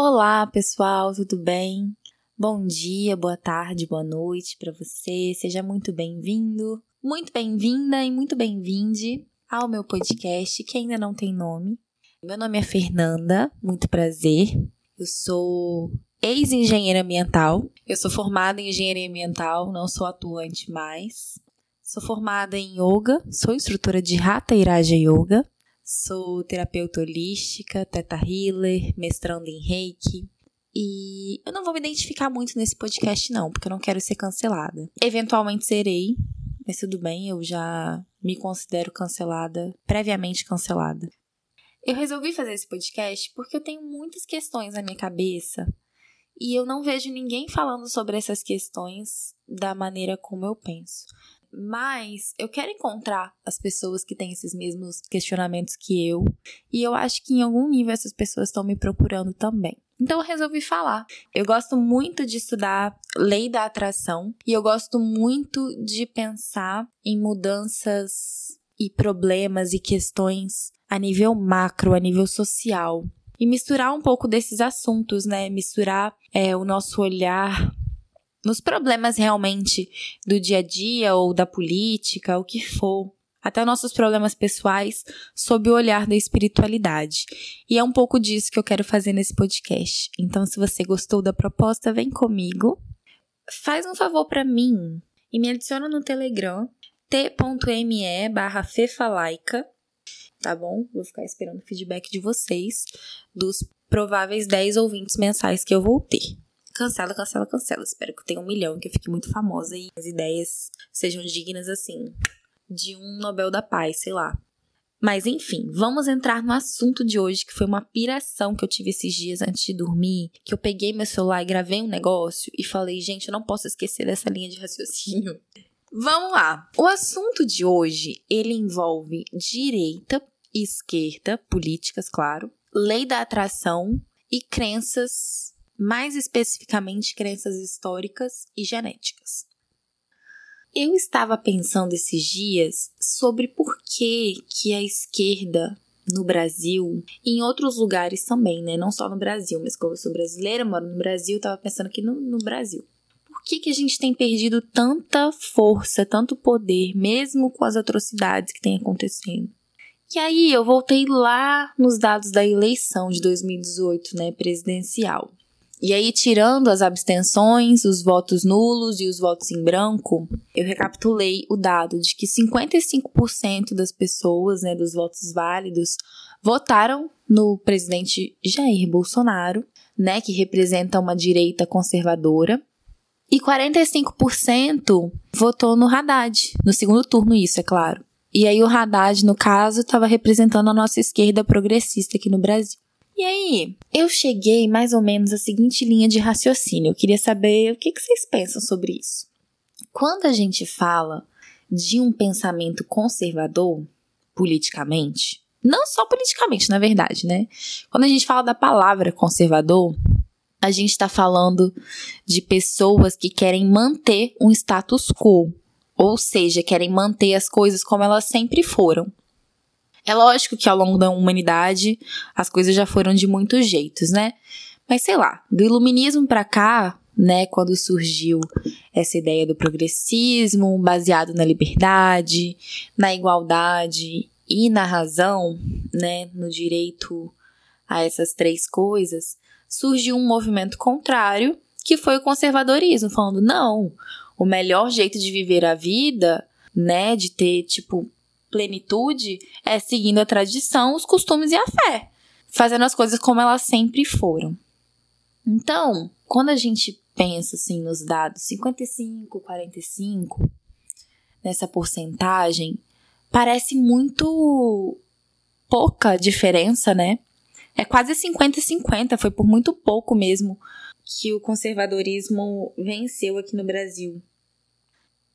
Olá, pessoal, tudo bem? Bom dia, boa tarde, boa noite para você. Seja muito bem-vindo, muito bem-vinda e muito bem-vinde ao meu podcast que ainda não tem nome. Meu nome é Fernanda, muito prazer. Eu sou ex-engenheira ambiental. Eu sou formada em engenharia ambiental, não sou atuante mais. Sou formada em yoga, sou instrutora de Hatha Iraja Yoga Sou terapeuta holística, teta healer, mestrando em reiki. E eu não vou me identificar muito nesse podcast, não, porque eu não quero ser cancelada. Eventualmente serei, mas tudo bem, eu já me considero cancelada, previamente cancelada. Eu resolvi fazer esse podcast porque eu tenho muitas questões na minha cabeça e eu não vejo ninguém falando sobre essas questões da maneira como eu penso. Mas eu quero encontrar as pessoas que têm esses mesmos questionamentos que eu. E eu acho que em algum nível essas pessoas estão me procurando também. Então eu resolvi falar. Eu gosto muito de estudar lei da atração e eu gosto muito de pensar em mudanças e problemas e questões a nível macro, a nível social. E misturar um pouco desses assuntos, né? Misturar é, o nosso olhar nos problemas realmente do dia a dia ou da política, o que for, até nossos problemas pessoais, sob o olhar da espiritualidade. E é um pouco disso que eu quero fazer nesse podcast. Então, se você gostou da proposta, vem comigo. Faz um favor para mim e me adiciona no Telegram t.me barra fefalaica, tá bom? Vou ficar esperando o feedback de vocês dos prováveis 10 ouvintes mensais que eu vou ter cancela, cancela, cancela. Espero que eu tenha um milhão, que eu fique muito famosa e as ideias sejam dignas, assim, de um Nobel da Paz, sei lá. Mas enfim, vamos entrar no assunto de hoje, que foi uma piração que eu tive esses dias antes de dormir, que eu peguei meu celular e gravei um negócio e falei, gente, eu não posso esquecer dessa linha de raciocínio. Vamos lá. O assunto de hoje, ele envolve direita, esquerda, políticas, claro, lei da atração e crenças mais especificamente crenças históricas e genéticas. Eu estava pensando esses dias sobre por que, que a esquerda no Brasil e em outros lugares também, né? Não só no Brasil, mas como eu sou brasileira, moro no Brasil, estava pensando aqui no, no Brasil. Por que, que a gente tem perdido tanta força, tanto poder, mesmo com as atrocidades que têm acontecendo? E aí eu voltei lá nos dados da eleição de 2018, né, presidencial. E aí, tirando as abstenções, os votos nulos e os votos em branco, eu recapitulei o dado de que 55% das pessoas, né, dos votos válidos, votaram no presidente Jair Bolsonaro, né, que representa uma direita conservadora, e 45% votou no Haddad, no segundo turno, isso é claro. E aí o Haddad, no caso, estava representando a nossa esquerda progressista aqui no Brasil. E aí, eu cheguei mais ou menos à seguinte linha de raciocínio. Eu queria saber o que, vocês pensam sobre isso. Quando a gente fala de um pensamento conservador, politicamente, não só politicamente, na verdade, né? Quando a gente fala da palavra conservador, a gente está falando de pessoas que querem manter um status quo, ou seja, querem manter as coisas como elas sempre foram. É lógico que ao longo da humanidade as coisas já foram de muitos jeitos, né? Mas sei lá, do iluminismo para cá, né, quando surgiu essa ideia do progressismo baseado na liberdade, na igualdade e na razão, né, no direito a essas três coisas, surgiu um movimento contrário, que foi o conservadorismo, falando não, o melhor jeito de viver a vida, né, de ter tipo plenitude é seguindo a tradição, os costumes e a fé, fazendo as coisas como elas sempre foram. Então, quando a gente pensa assim nos dados 55, 45, nessa porcentagem, parece muito pouca diferença, né? É quase 50-50, foi por muito pouco mesmo que o conservadorismo venceu aqui no Brasil.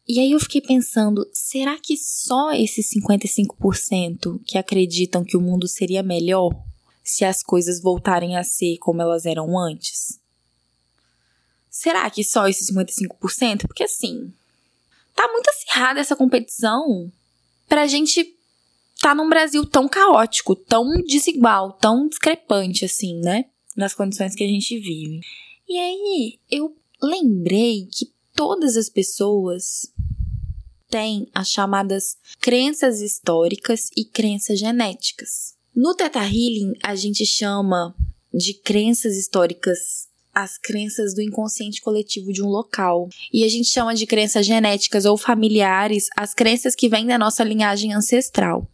E aí eu fiquei pensando, será que só esses 55% que acreditam que o mundo seria melhor se as coisas voltarem a ser como elas eram antes? Será que só esses 55%? Porque assim, tá muito acirrada essa competição pra gente tá num Brasil tão caótico, tão desigual, tão discrepante assim, né? nas condições que a gente vive. E aí eu lembrei que todas as pessoas têm as chamadas crenças históricas e crenças genéticas. No Teta Healing, a gente chama de crenças históricas as crenças do inconsciente coletivo de um local. E a gente chama de crenças genéticas ou familiares as crenças que vêm da nossa linhagem ancestral.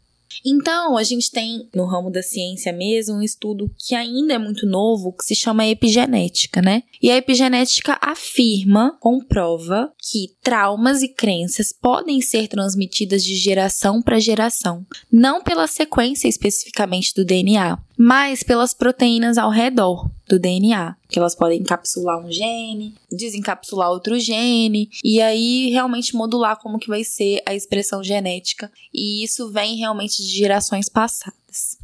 Então, a gente tem no ramo da ciência mesmo um estudo que ainda é muito novo, que se chama epigenética, né? E a epigenética afirma, comprova que traumas e crenças podem ser transmitidas de geração para geração, não pela sequência especificamente do DNA, mas pelas proteínas ao redor do DNA, que elas podem encapsular um gene, desencapsular outro gene e aí realmente modular como que vai ser a expressão genética, e isso vem realmente de gerações passadas.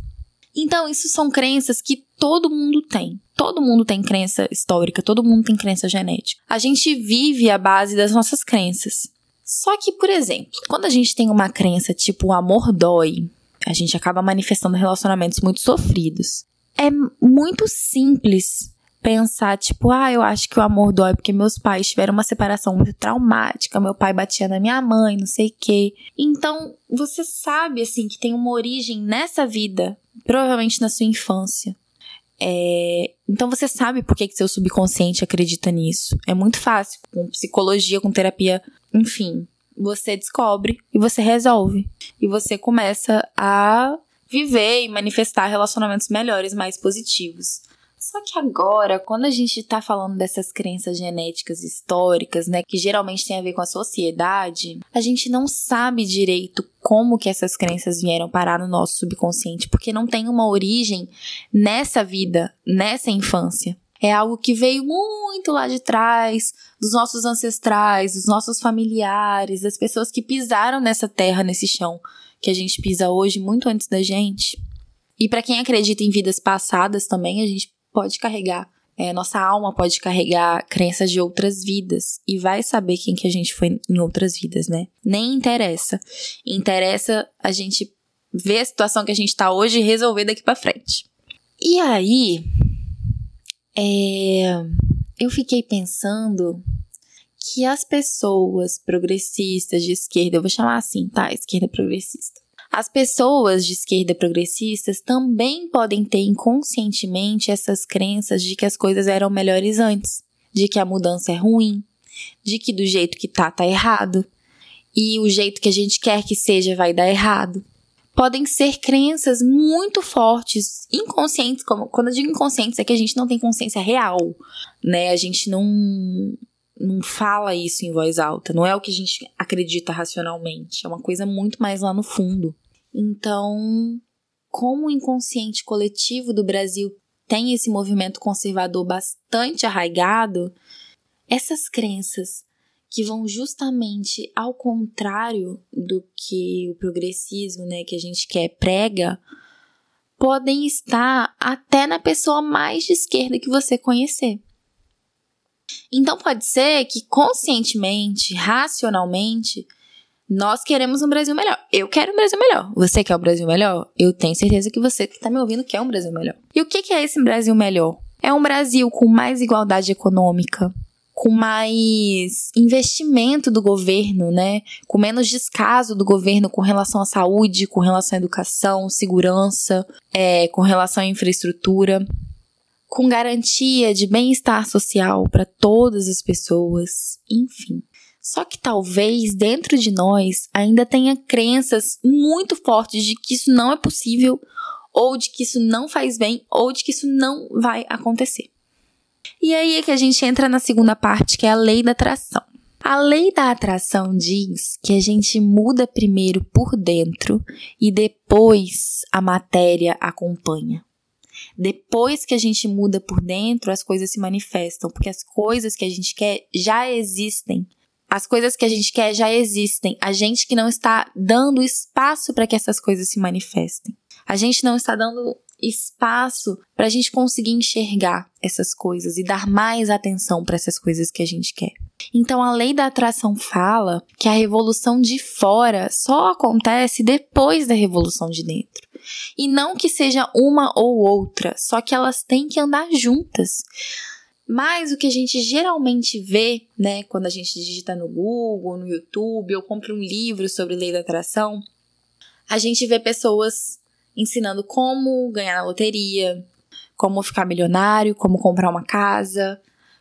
Então, isso são crenças que todo mundo tem. Todo mundo tem crença histórica, todo mundo tem crença genética. A gente vive a base das nossas crenças. Só que, por exemplo, quando a gente tem uma crença tipo o amor dói, a gente acaba manifestando relacionamentos muito sofridos. É muito simples pensar, tipo, ah, eu acho que o amor dói porque meus pais tiveram uma separação muito traumática, meu pai batia na minha mãe, não sei o quê. Então, você sabe, assim, que tem uma origem nessa vida, provavelmente na sua infância. É... Então você sabe por que, que seu subconsciente acredita nisso. É muito fácil. Com psicologia, com terapia, enfim você descobre e você resolve. E você começa a viver e manifestar relacionamentos melhores, mais positivos. Só que agora, quando a gente tá falando dessas crenças genéticas históricas, né, que geralmente tem a ver com a sociedade, a gente não sabe direito como que essas crenças vieram parar no nosso subconsciente, porque não tem uma origem nessa vida, nessa infância. É algo que veio muito lá de trás, dos nossos ancestrais, dos nossos familiares, das pessoas que pisaram nessa terra, nesse chão que a gente pisa hoje, muito antes da gente. E para quem acredita em vidas passadas também, a gente pode carregar, é, nossa alma pode carregar crenças de outras vidas e vai saber quem que a gente foi em outras vidas, né? Nem interessa. Interessa a gente ver a situação que a gente tá hoje e resolver daqui para frente. E aí, é, eu fiquei pensando que as pessoas progressistas de esquerda, eu vou chamar assim, tá? Esquerda progressista. As pessoas de esquerda progressistas também podem ter inconscientemente essas crenças de que as coisas eram melhores antes, de que a mudança é ruim, de que do jeito que tá, tá errado, e o jeito que a gente quer que seja vai dar errado podem ser crenças muito fortes, inconscientes, como quando eu digo inconscientes é que a gente não tem consciência real, né? A gente não não fala isso em voz alta, não é o que a gente acredita racionalmente, é uma coisa muito mais lá no fundo. Então, como o inconsciente coletivo do Brasil tem esse movimento conservador bastante arraigado, essas crenças que vão justamente ao contrário do que o progressismo, né, que a gente quer prega, podem estar até na pessoa mais de esquerda que você conhecer. Então pode ser que conscientemente, racionalmente, nós queremos um Brasil melhor. Eu quero um Brasil melhor. Você quer um Brasil melhor? Eu tenho certeza que você que está me ouvindo quer um Brasil melhor. E o que é esse Brasil melhor? É um Brasil com mais igualdade econômica, com mais investimento do governo, né? Com menos descaso do governo com relação à saúde, com relação à educação, segurança, é, com relação à infraestrutura, com garantia de bem-estar social para todas as pessoas, enfim. Só que talvez dentro de nós ainda tenha crenças muito fortes de que isso não é possível, ou de que isso não faz bem, ou de que isso não vai acontecer. E aí é que a gente entra na segunda parte, que é a lei da atração. A lei da atração diz que a gente muda primeiro por dentro e depois a matéria acompanha. Depois que a gente muda por dentro, as coisas se manifestam, porque as coisas que a gente quer já existem. As coisas que a gente quer já existem. A gente que não está dando espaço para que essas coisas se manifestem. A gente não está dando espaço para a gente conseguir enxergar essas coisas e dar mais atenção para essas coisas que a gente quer. Então, a lei da atração fala que a revolução de fora só acontece depois da revolução de dentro. E não que seja uma ou outra, só que elas têm que andar juntas. Mas o que a gente geralmente vê, né, quando a gente digita no Google, no YouTube, ou compra um livro sobre lei da atração, a gente vê pessoas ensinando como ganhar na loteria, como ficar milionário, como comprar uma casa,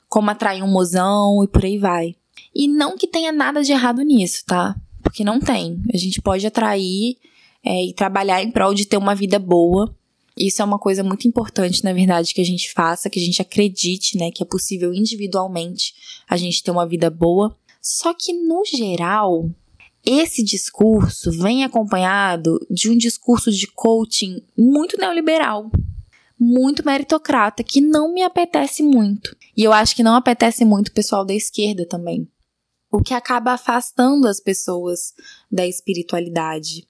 como atrair um mozão e por aí vai. E não que tenha nada de errado nisso, tá? Porque não tem. A gente pode atrair é, e trabalhar em prol de ter uma vida boa isso é uma coisa muito importante, na verdade, que a gente faça, que a gente acredite, né, que é possível individualmente a gente ter uma vida boa. Só que no geral, esse discurso vem acompanhado de um discurso de coaching muito neoliberal, muito meritocrata, que não me apetece muito. E eu acho que não apetece muito o pessoal da esquerda também. O que acaba afastando as pessoas da espiritualidade.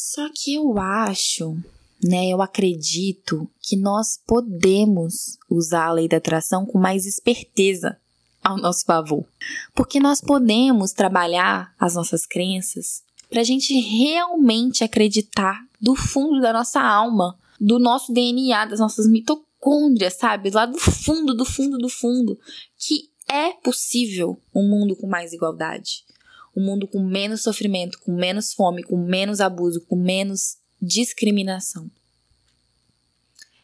Só que eu acho né? Eu acredito que nós podemos usar a lei da atração com mais esperteza ao nosso favor, porque nós podemos trabalhar as nossas crenças para a gente realmente acreditar do fundo da nossa alma, do nosso DNA, das nossas mitocôndrias, sabe? Lá do fundo, do fundo, do fundo, que é possível um mundo com mais igualdade. Um mundo com menos sofrimento, com menos fome, com menos abuso, com menos discriminação.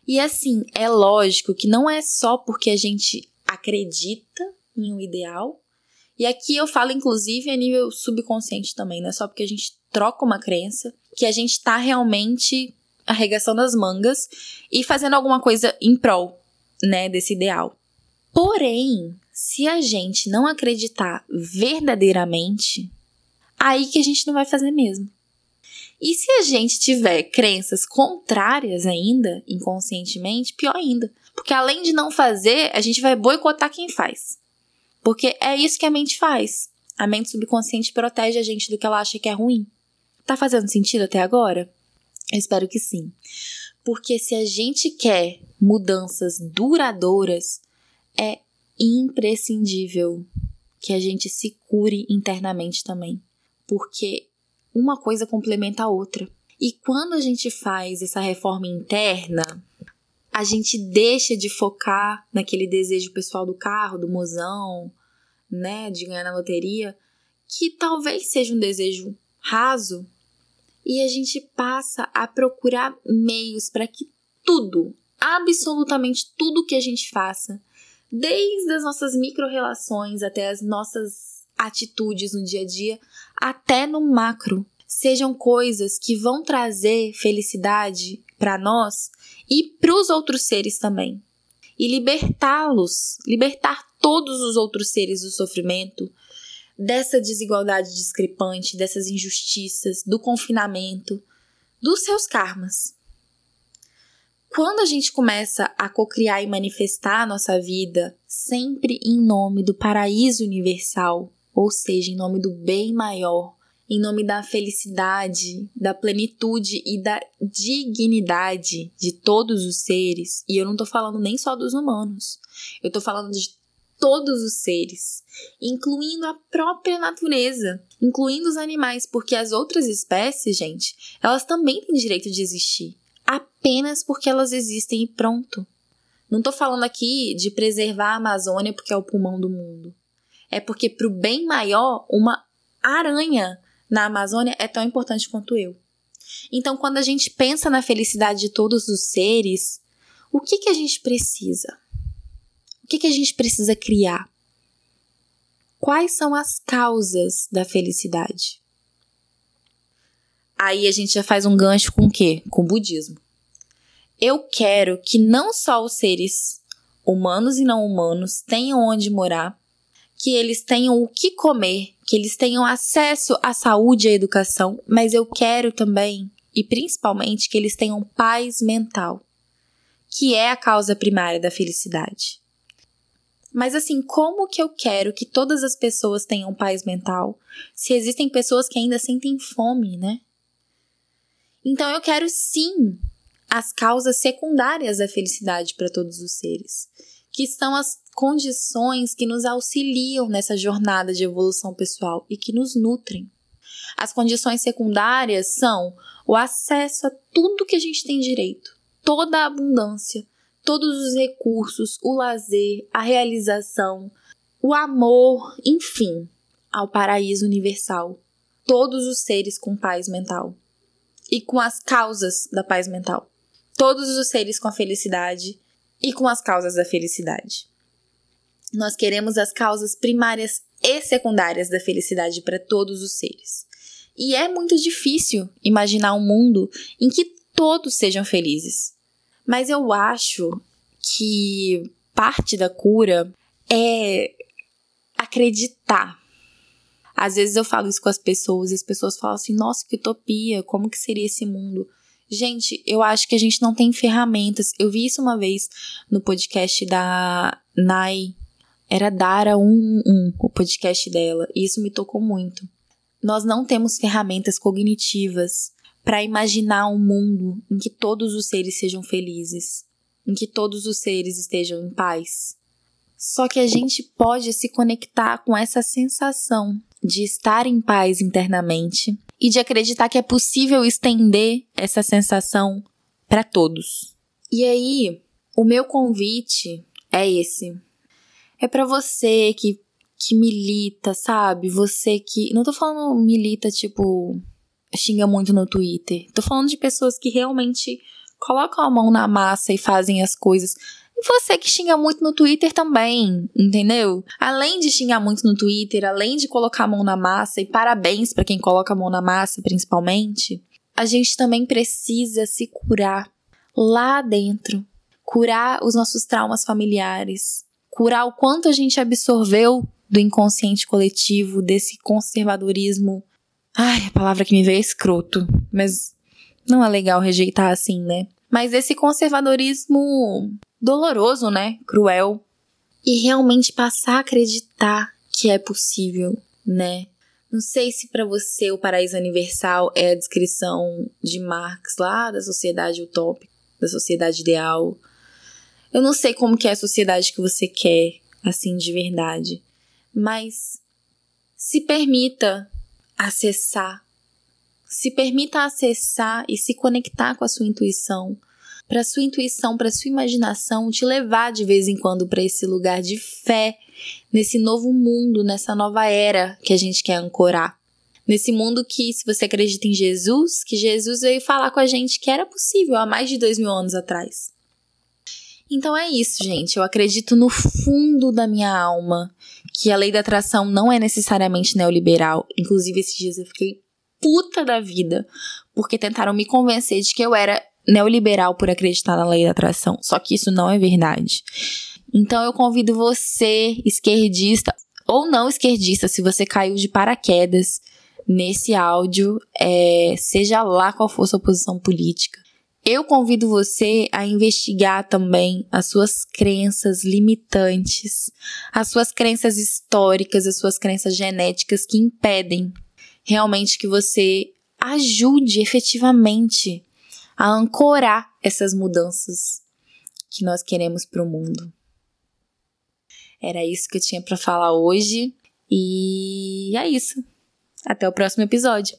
E assim, é lógico que não é só porque a gente acredita em um ideal, e aqui eu falo inclusive a nível subconsciente também, não é só porque a gente troca uma crença que a gente está realmente arregaçando as mangas e fazendo alguma coisa em prol, né, desse ideal. Porém, se a gente não acreditar verdadeiramente, aí que a gente não vai fazer mesmo. E se a gente tiver crenças contrárias ainda, inconscientemente, pior ainda. Porque além de não fazer, a gente vai boicotar quem faz. Porque é isso que a mente faz. A mente subconsciente protege a gente do que ela acha que é ruim. Tá fazendo sentido até agora? Eu espero que sim. Porque se a gente quer mudanças duradouras, é imprescindível que a gente se cure internamente também. Porque uma coisa complementa a outra. E quando a gente faz essa reforma interna, a gente deixa de focar naquele desejo pessoal do carro, do mozão, né, de ganhar na loteria, que talvez seja um desejo raso, e a gente passa a procurar meios para que tudo, absolutamente tudo que a gente faça, desde as nossas micro-relações até as nossas atitudes no dia a dia, até no macro, sejam coisas que vão trazer felicidade para nós e para os outros seres também. E libertá-los, libertar todos os outros seres do sofrimento, dessa desigualdade discrepante, dessas injustiças, do confinamento, dos seus karmas. Quando a gente começa a cocriar e manifestar a nossa vida sempre em nome do paraíso universal, ou seja, em nome do bem maior, em nome da felicidade, da plenitude e da dignidade de todos os seres. E eu não tô falando nem só dos humanos, eu tô falando de todos os seres, incluindo a própria natureza, incluindo os animais, porque as outras espécies, gente, elas também têm direito de existir, apenas porque elas existem e pronto. Não tô falando aqui de preservar a Amazônia porque é o pulmão do mundo. É porque, para o bem maior, uma aranha na Amazônia é tão importante quanto eu. Então, quando a gente pensa na felicidade de todos os seres, o que, que a gente precisa? O que, que a gente precisa criar? Quais são as causas da felicidade? Aí a gente já faz um gancho com o quê? Com o budismo. Eu quero que não só os seres humanos e não humanos tenham onde morar, que eles tenham o que comer, que eles tenham acesso à saúde e à educação, mas eu quero também, e principalmente, que eles tenham paz mental, que é a causa primária da felicidade. Mas assim, como que eu quero que todas as pessoas tenham paz mental se existem pessoas que ainda sentem fome, né? Então eu quero sim as causas secundárias da felicidade para todos os seres que são as condições que nos auxiliam nessa jornada de evolução pessoal e que nos nutrem. As condições secundárias são o acesso a tudo que a gente tem direito, toda a abundância, todos os recursos, o lazer, a realização, o amor, enfim, ao paraíso universal. Todos os seres com paz mental e com as causas da paz mental. Todos os seres com a felicidade e com as causas da felicidade. Nós queremos as causas primárias e secundárias da felicidade para todos os seres. E é muito difícil imaginar um mundo em que todos sejam felizes. Mas eu acho que parte da cura é acreditar. Às vezes eu falo isso com as pessoas e as pessoas falam assim: nossa, que utopia, como que seria esse mundo? Gente, eu acho que a gente não tem ferramentas. Eu vi isso uma vez no podcast da Nai. Era Dara 111, o podcast dela, e isso me tocou muito. Nós não temos ferramentas cognitivas para imaginar um mundo em que todos os seres sejam felizes, em que todos os seres estejam em paz. Só que a gente pode se conectar com essa sensação de estar em paz internamente e de acreditar que é possível estender essa sensação para todos. E aí, o meu convite é esse. É para você que que milita, sabe? Você que. Não tô falando milita, tipo, xinga muito no Twitter. Tô falando de pessoas que realmente colocam a mão na massa e fazem as coisas. E você que xinga muito no Twitter também, entendeu? Além de xingar muito no Twitter, além de colocar a mão na massa, e parabéns para quem coloca a mão na massa, principalmente, a gente também precisa se curar lá dentro. Curar os nossos traumas familiares. Curar o quanto a gente absorveu do inconsciente coletivo, desse conservadorismo. Ai, a palavra que me veio é escroto, mas não é legal rejeitar assim, né? Mas esse conservadorismo doloroso, né? Cruel. E realmente passar a acreditar que é possível, né? Não sei se para você o paraíso universal é a descrição de Marx lá da sociedade utópica, da sociedade ideal. Eu não sei como que é a sociedade que você quer, assim, de verdade mas se permita acessar, se permita acessar e se conectar com a sua intuição, para sua intuição, para sua imaginação te levar de vez em quando para esse lugar de fé, nesse novo mundo, nessa nova era que a gente quer ancorar. Nesse mundo que, se você acredita em Jesus, que Jesus veio falar com a gente que era possível há mais de dois mil anos atrás. Então é isso, gente. Eu acredito no fundo da minha alma que a lei da atração não é necessariamente neoliberal. Inclusive, esses dias eu fiquei puta da vida porque tentaram me convencer de que eu era neoliberal por acreditar na lei da atração. Só que isso não é verdade. Então eu convido você, esquerdista ou não esquerdista, se você caiu de paraquedas nesse áudio, é, seja lá qual for sua posição política, eu convido você a investigar também as suas crenças limitantes, as suas crenças históricas, as suas crenças genéticas que impedem realmente que você ajude efetivamente a ancorar essas mudanças que nós queremos para o mundo. Era isso que eu tinha para falar hoje e é isso. Até o próximo episódio.